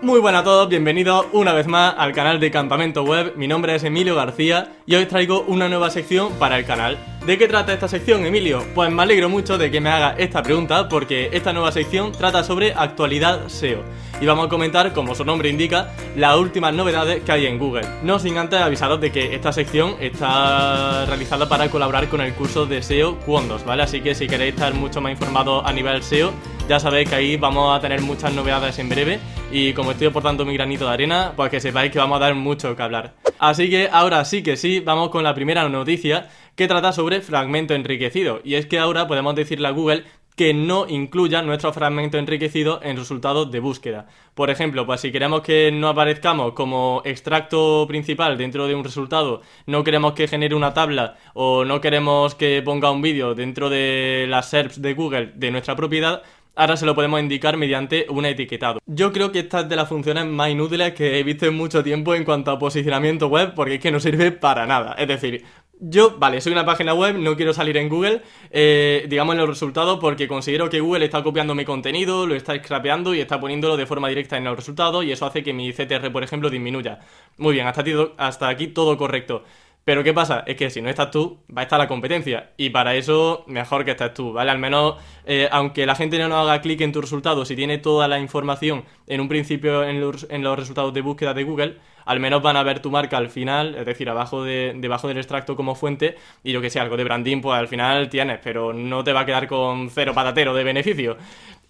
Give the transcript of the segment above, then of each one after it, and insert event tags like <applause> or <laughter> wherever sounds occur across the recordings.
Muy buenas a todos, bienvenidos una vez más al canal de Campamento Web. Mi nombre es Emilio García y hoy traigo una nueva sección para el canal. ¿De qué trata esta sección, Emilio? Pues me alegro mucho de que me haga esta pregunta porque esta nueva sección trata sobre actualidad SEO. Y vamos a comentar, como su nombre indica, las últimas novedades que hay en Google. No sin antes avisaros de que esta sección está realizada para colaborar con el curso de SEO Quondos, ¿vale? Así que si queréis estar mucho más informados a nivel SEO, ya sabéis que ahí vamos a tener muchas novedades en breve y como estoy aportando mi granito de arena, pues que sepáis que vamos a dar mucho que hablar. Así que ahora sí que sí, vamos con la primera noticia que trata sobre fragmento enriquecido. Y es que ahora podemos decirle a Google que no incluya nuestro fragmento enriquecido en resultados de búsqueda. Por ejemplo, pues si queremos que no aparezcamos como extracto principal dentro de un resultado, no queremos que genere una tabla o no queremos que ponga un vídeo dentro de las SERPs de Google de nuestra propiedad, ahora se lo podemos indicar mediante un etiquetado. Yo creo que esta es de las funciones más inútiles que he visto en mucho tiempo en cuanto a posicionamiento web, porque es que no sirve para nada. Es decir, yo, vale, soy una página web, no quiero salir en Google, eh, digamos en los resultados, porque considero que Google está copiando mi contenido, lo está scrapeando y está poniéndolo de forma directa en los resultados, y eso hace que mi CTR, por ejemplo, disminuya. Muy bien, hasta aquí, hasta aquí todo correcto. Pero ¿qué pasa? Es que si no estás tú, va a estar la competencia. Y para eso, mejor que estés tú, ¿vale? Al menos, eh, aunque la gente no haga clic en tu resultado, si tiene toda la información en un principio en los, en los resultados de búsqueda de Google, al menos van a ver tu marca al final, es decir, abajo de, debajo del extracto como fuente, y lo que sea, algo de branding, pues al final tienes, pero no te va a quedar con cero patatero de beneficio.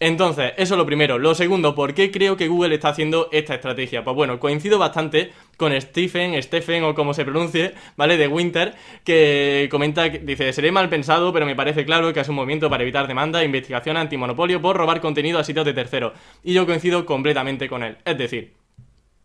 Entonces, eso es lo primero. Lo segundo, ¿por qué creo que Google está haciendo esta estrategia? Pues bueno, coincido bastante con Stephen, Stephen o como se pronuncie, ¿vale? De Winter, que comenta, dice, seré mal pensado, pero me parece claro que es un movimiento para evitar demanda investigación antimonopolio por robar contenido a sitios de terceros. Y yo coincido completamente con él. Es decir,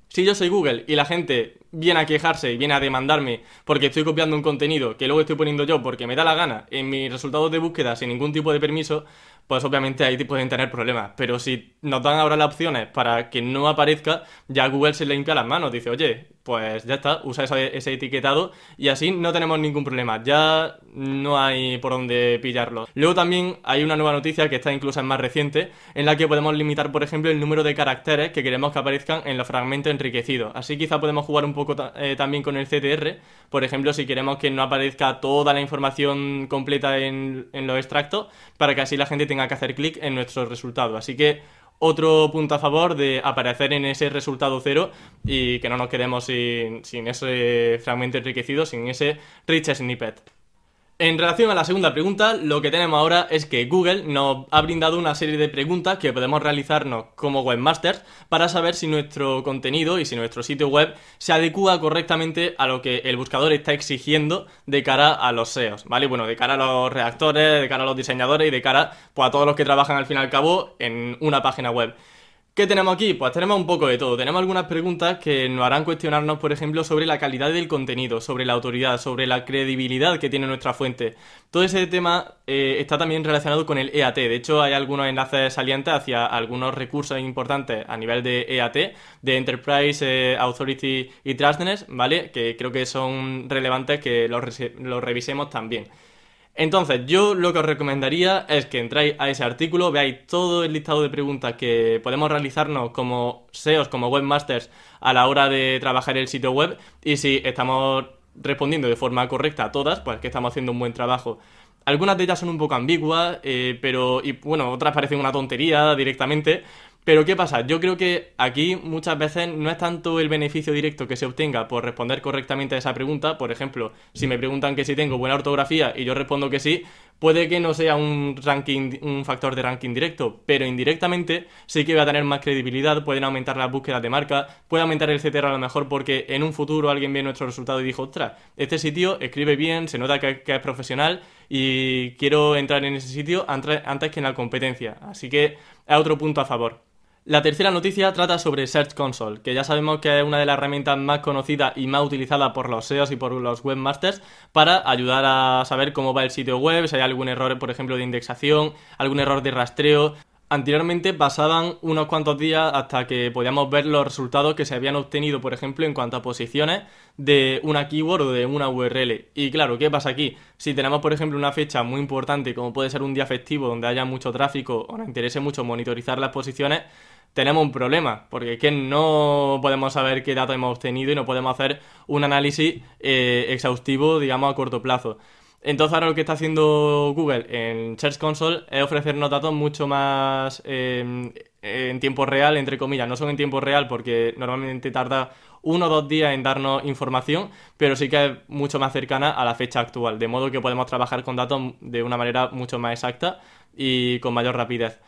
si yo soy Google y la gente viene a quejarse y viene a demandarme porque estoy copiando un contenido que luego estoy poniendo yo porque me da la gana en mis resultados de búsqueda sin ningún tipo de permiso, pues obviamente ahí pueden tener problemas. Pero si nos dan ahora las opciones para que no aparezca, ya Google se le las manos. Dice, oye, pues ya está, usa ese, etiquetado y así no tenemos ningún problema. Ya no hay por dónde pillarlo. Luego también hay una nueva noticia que está incluso en más reciente, en la que podemos limitar, por ejemplo, el número de caracteres que queremos que aparezcan en los fragmentos enriquecidos. Así quizá podemos jugar un poco eh, también con el CTR. Por ejemplo, si queremos que no aparezca toda la información completa en, en los extractos, para que así la gente tenga que hacer clic en nuestro resultado. Así que otro punto a favor de aparecer en ese resultado cero y que no nos quedemos sin, sin ese fragmento enriquecido, sin ese rich snippet. En relación a la segunda pregunta, lo que tenemos ahora es que Google nos ha brindado una serie de preguntas que podemos realizarnos como webmasters para saber si nuestro contenido y si nuestro sitio web se adecua correctamente a lo que el buscador está exigiendo de cara a los SEOs, ¿vale? Bueno, de cara a los redactores, de cara a los diseñadores y de cara pues, a todos los que trabajan al fin y al cabo en una página web. ¿Qué tenemos aquí? Pues tenemos un poco de todo. Tenemos algunas preguntas que nos harán cuestionarnos, por ejemplo, sobre la calidad del contenido, sobre la autoridad, sobre la credibilidad que tiene nuestra fuente. Todo ese tema eh, está también relacionado con el EAT. De hecho, hay algunos enlaces salientes hacia algunos recursos importantes a nivel de EAT, de Enterprise eh, Authority y Trustness, ¿vale? Que creo que son relevantes que los revisemos también. Entonces, yo lo que os recomendaría es que entráis a ese artículo, veáis todo el listado de preguntas que podemos realizarnos como SEOs, como webmasters, a la hora de trabajar el sitio web y si estamos respondiendo de forma correcta a todas, pues que estamos haciendo un buen trabajo. Algunas de ellas son un poco ambiguas, eh, pero, y bueno, otras parecen una tontería directamente, pero ¿qué pasa? Yo creo que aquí muchas veces no es tanto el beneficio directo que se obtenga por responder correctamente a esa pregunta. Por ejemplo, si me preguntan que si tengo buena ortografía y yo respondo que sí, puede que no sea un ranking, un factor de ranking directo, pero indirectamente sí que voy a tener más credibilidad, pueden aumentar las búsquedas de marca, puede aumentar el CTR a lo mejor porque en un futuro alguien ve nuestro resultado y dijo, ostras, este sitio escribe bien, se nota que, que es profesional y quiero entrar en ese sitio antes que en la competencia. Así que es otro punto a favor. La tercera noticia trata sobre Search Console, que ya sabemos que es una de las herramientas más conocidas y más utilizadas por los SEOs y por los webmasters para ayudar a saber cómo va el sitio web, si hay algún error, por ejemplo, de indexación, algún error de rastreo. Anteriormente pasaban unos cuantos días hasta que podíamos ver los resultados que se habían obtenido, por ejemplo, en cuanto a posiciones de una keyword o de una URL. Y claro, ¿qué pasa aquí? Si tenemos, por ejemplo, una fecha muy importante, como puede ser un día festivo donde haya mucho tráfico o nos interese mucho monitorizar las posiciones, tenemos un problema, porque es que no podemos saber qué datos hemos obtenido y no podemos hacer un análisis eh, exhaustivo, digamos, a corto plazo. Entonces ahora lo que está haciendo Google en Search Console es ofrecernos datos mucho más em, en tiempo real, entre comillas. No son en tiempo real porque normalmente tarda uno o dos días en darnos información, pero sí que es mucho más cercana a la fecha actual, de modo que podemos trabajar con datos de una manera mucho más exacta y con mayor rapidez.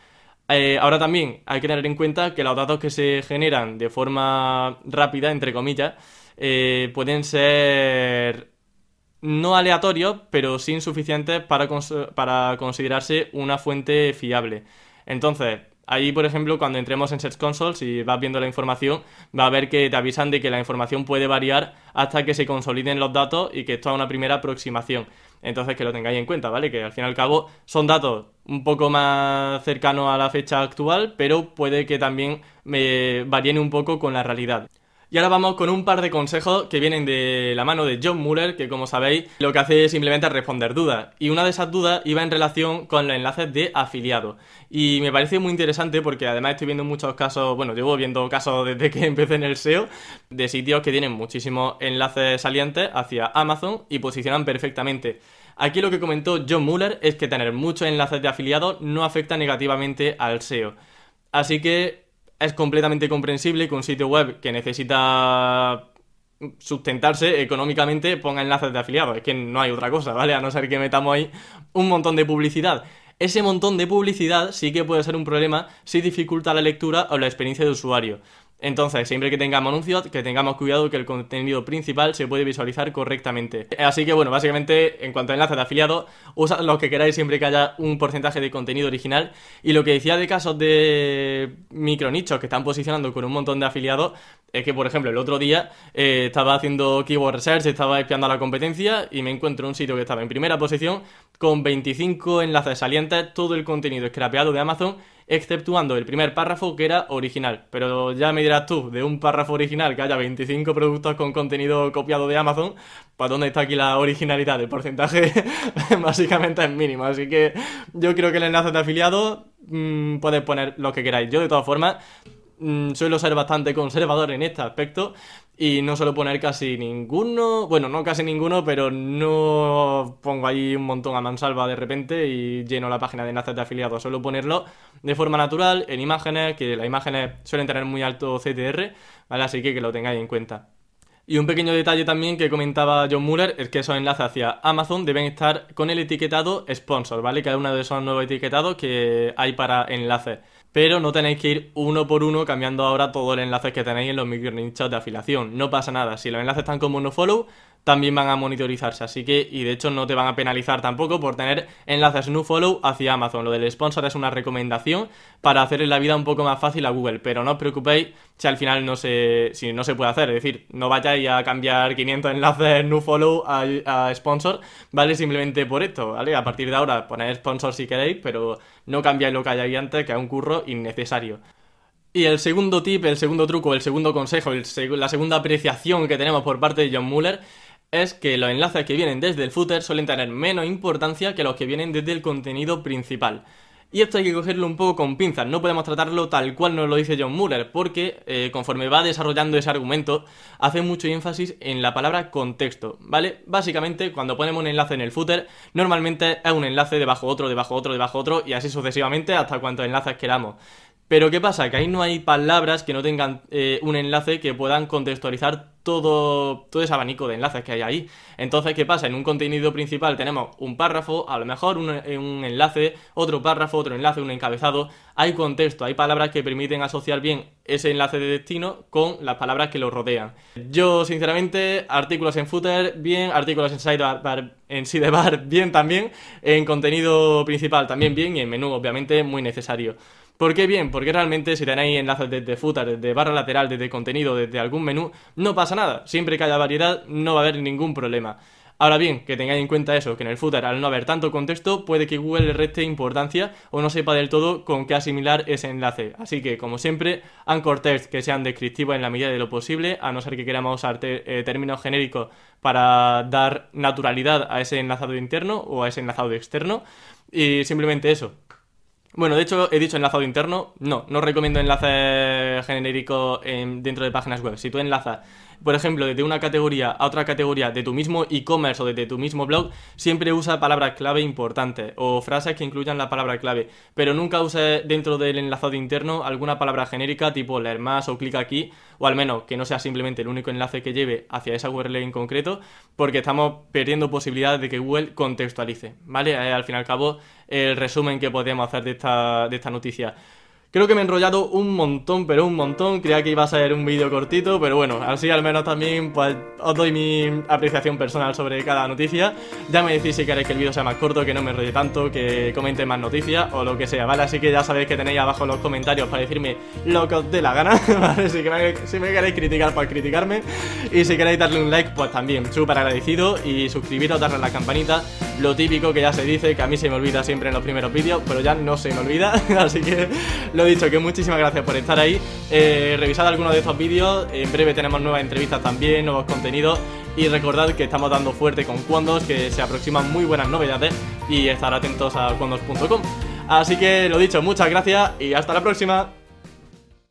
Eh, ahora también hay que tener en cuenta que los datos que se generan de forma rápida, entre comillas, eh, pueden ser no aleatorios, pero sí insuficientes para, considerarse una fuente fiable. Entonces, Ahí, por ejemplo, cuando entremos en Search Console, si vas viendo la información, va a ver que te avisan de que la información puede variar hasta que se consoliden los datos y que esto es una primera aproximación. Entonces, que lo tengáis en cuenta, ¿vale? Que al fin y al cabo son datos un poco más cercanos a la fecha actual, pero puede que también me varíen un poco con la realidad. Y ahora vamos con un par de consejos que vienen de la mano de John Muller, que como sabéis lo que hace es simplemente responder dudas. Y una de esas dudas iba en relación con los enlaces de afiliado. Y me parece muy interesante porque además estoy viendo muchos casos, bueno, llevo viendo casos desde que <laughs> empecé en el SEO, de sitios que tienen muchísimos enlaces salientes hacia Amazon y posicionan perfectamente. Aquí lo que comentó John Muller es que tener muchos enlaces de afiliado no afecta negativamente al SEO. Así que es completamente comprensible que un sitio web que necesita sustentarse económicamente ponga enlaces de afiliados. Es que no hay otra cosa, ¿vale? A no ser que metamos ahí un montón de publicidad. Ese montón de publicidad sí que puede ser un problema si dificulta la lectura o la experiencia de usuario. Entonces, siempre que tengamos anuncios, que tengamos cuidado que el contenido principal se puede visualizar correctamente. Así que bueno, básicamente, en cuanto a enlaces de afiliados, usad los que queráis siempre que haya un porcentaje de contenido original. Y lo que decía de casos de micronichos que están posicionando con un montón de afiliados, es que, por ejemplo, el otro día eh, estaba haciendo keyword research, estaba espiando a la competencia y me encuentro un sitio que estaba en primera posición con 25 enlaces salientes, todo el contenido scrapeado de Amazon exceptuando el primer párrafo que era original. Pero ya me dirás tú, de un párrafo original que haya 25 productos con contenido copiado de Amazon, ¿para dónde está aquí la originalidad? El porcentaje <laughs> básicamente es mínimo. Así que yo creo que el enlace de afiliado mmm, podéis poner lo que queráis. Yo de todas formas Mm, suelo ser bastante conservador en este aspecto y no suelo poner casi ninguno, bueno, no casi ninguno, pero no pongo ahí un montón a mansalva de repente y lleno la página de enlaces de afiliados. Suelo ponerlo de forma natural en imágenes, que las imágenes suelen tener muy alto CTR, ¿vale? Así que que lo tengáis en cuenta. Y un pequeño detalle también que comentaba John Muller es que esos enlaces hacia Amazon deben estar con el etiquetado sponsor, ¿vale? Cada uno de esos nuevos etiquetados que hay para enlaces pero no tenéis que ir uno por uno cambiando ahora todos los enlaces que tenéis en los micronichos de afiliación. No pasa nada, si los enlaces están como no follow, también van a monitorizarse. Así que, y de hecho no te van a penalizar tampoco por tener enlaces no follow hacia Amazon. Lo del sponsor es una recomendación para hacerle la vida un poco más fácil a Google. Pero no os preocupéis si al final no se, si no se puede hacer. Es decir, no vayáis a cambiar 500 enlaces no follow a, sponsor, ¿vale? Simplemente por esto, ¿vale? A partir de ahora poner sponsor si queréis, pero no cambiáis lo que hay ahí antes, que es un curro innecesario. Y el segundo tip, el segundo truco, el segundo consejo, la segunda apreciación que tenemos por parte de John Muller es que los enlaces que vienen desde el footer suelen tener menos importancia que los que vienen desde el contenido principal. Y esto hay que cogerlo un poco con pinzas, no podemos tratarlo tal cual nos lo dice John Muller, porque eh, conforme va desarrollando ese argumento, hace mucho énfasis en la palabra contexto, ¿vale? Básicamente, cuando ponemos un enlace en el footer, normalmente es un enlace debajo otro, debajo otro, debajo otro, y así sucesivamente hasta cuantos enlaces queramos. Pero ¿qué pasa? Que ahí no hay palabras que no tengan eh, un enlace que puedan contextualizar todo, todo ese abanico de enlaces que hay ahí. Entonces, ¿qué pasa? En un contenido principal tenemos un párrafo, a lo mejor un, un, enlace, otro párrafo, otro enlace, un encabezado. Hay contexto, hay palabras que permiten asociar bien ese enlace de destino con las palabras que lo rodean. Yo, sinceramente, artículos en footer, bien, artículos en sidebar, en sidebar, bien también, en contenido principal también bien y en menú, obviamente, muy necesario. ¿Por qué bien? Porque realmente si tenéis enlaces desde footer, desde barra lateral, desde contenido, desde algún menú, no pasa nada. Siempre que haya variedad no va a haber ningún problema. Ahora bien, que tengáis en cuenta eso, que en el footer al no haber tanto contexto puede que Google le reste importancia o no sepa del todo con qué asimilar ese enlace. Así que, como siempre, anchor text que sean descriptivos en la medida de lo posible, a no ser que queramos usar eh, términos genéricos para dar naturalidad a ese enlazado interno o a ese enlazado externo. Y simplemente eso, Bueno, de hecho, he dicho enlazado interno. No, no recomiendo enlaces genéricos en- dentro de páginas web. Si tú enlazas, por ejemplo, desde una categoría a otra categoría de tu mismo e-commerce o desde tu mismo blog, siempre usa palabras clave importantes o frases que incluyan la palabra clave. Pero nunca uses dentro del enlazado interno alguna palabra genérica tipo leer más o clic aquí, o al menos que no sea simplemente el único enlace que lleve hacia esa URL en concreto, porque estamos perdiendo posibilidades de que Google contextualice. ¿Vale? Al fin y al cabo, el resumen que podemos hacer de esta, de esta noticia. Creo que me he enrollado un montón, pero un montón. Creía que iba a ser un vídeo cortito, pero bueno, así al menos también pues, os doy mi apreciación personal sobre cada noticia. Ya me decís si queréis que el vídeo sea más corto, que no me enrolle tanto, que comente más noticias o lo que sea, ¿vale? Así que ya sabéis que tenéis abajo los comentarios para decirme lo que os dé la gana, <laughs> ¿vale? Si, me, si me queréis criticar, pues criticarme. Y si queréis darle un like, pues también, súper agradecido. Y suscribiros, darle a la campanita. Lo típico que ya se dice, que a mí se me olvida siempre en los primeros vídeos, pero ya no se me olvida. <laughs> Así que lo dicho, que muchísimas gracias por estar ahí. Eh, revisad algunos de estos vídeos. En breve tenemos nuevas entrevistas también, nuevos contenidos. Y recordad que estamos dando fuerte con Quandos, que se aproximan muy buenas novedades. Y estar atentos a quandos.com. Así que lo dicho, muchas gracias y hasta la próxima.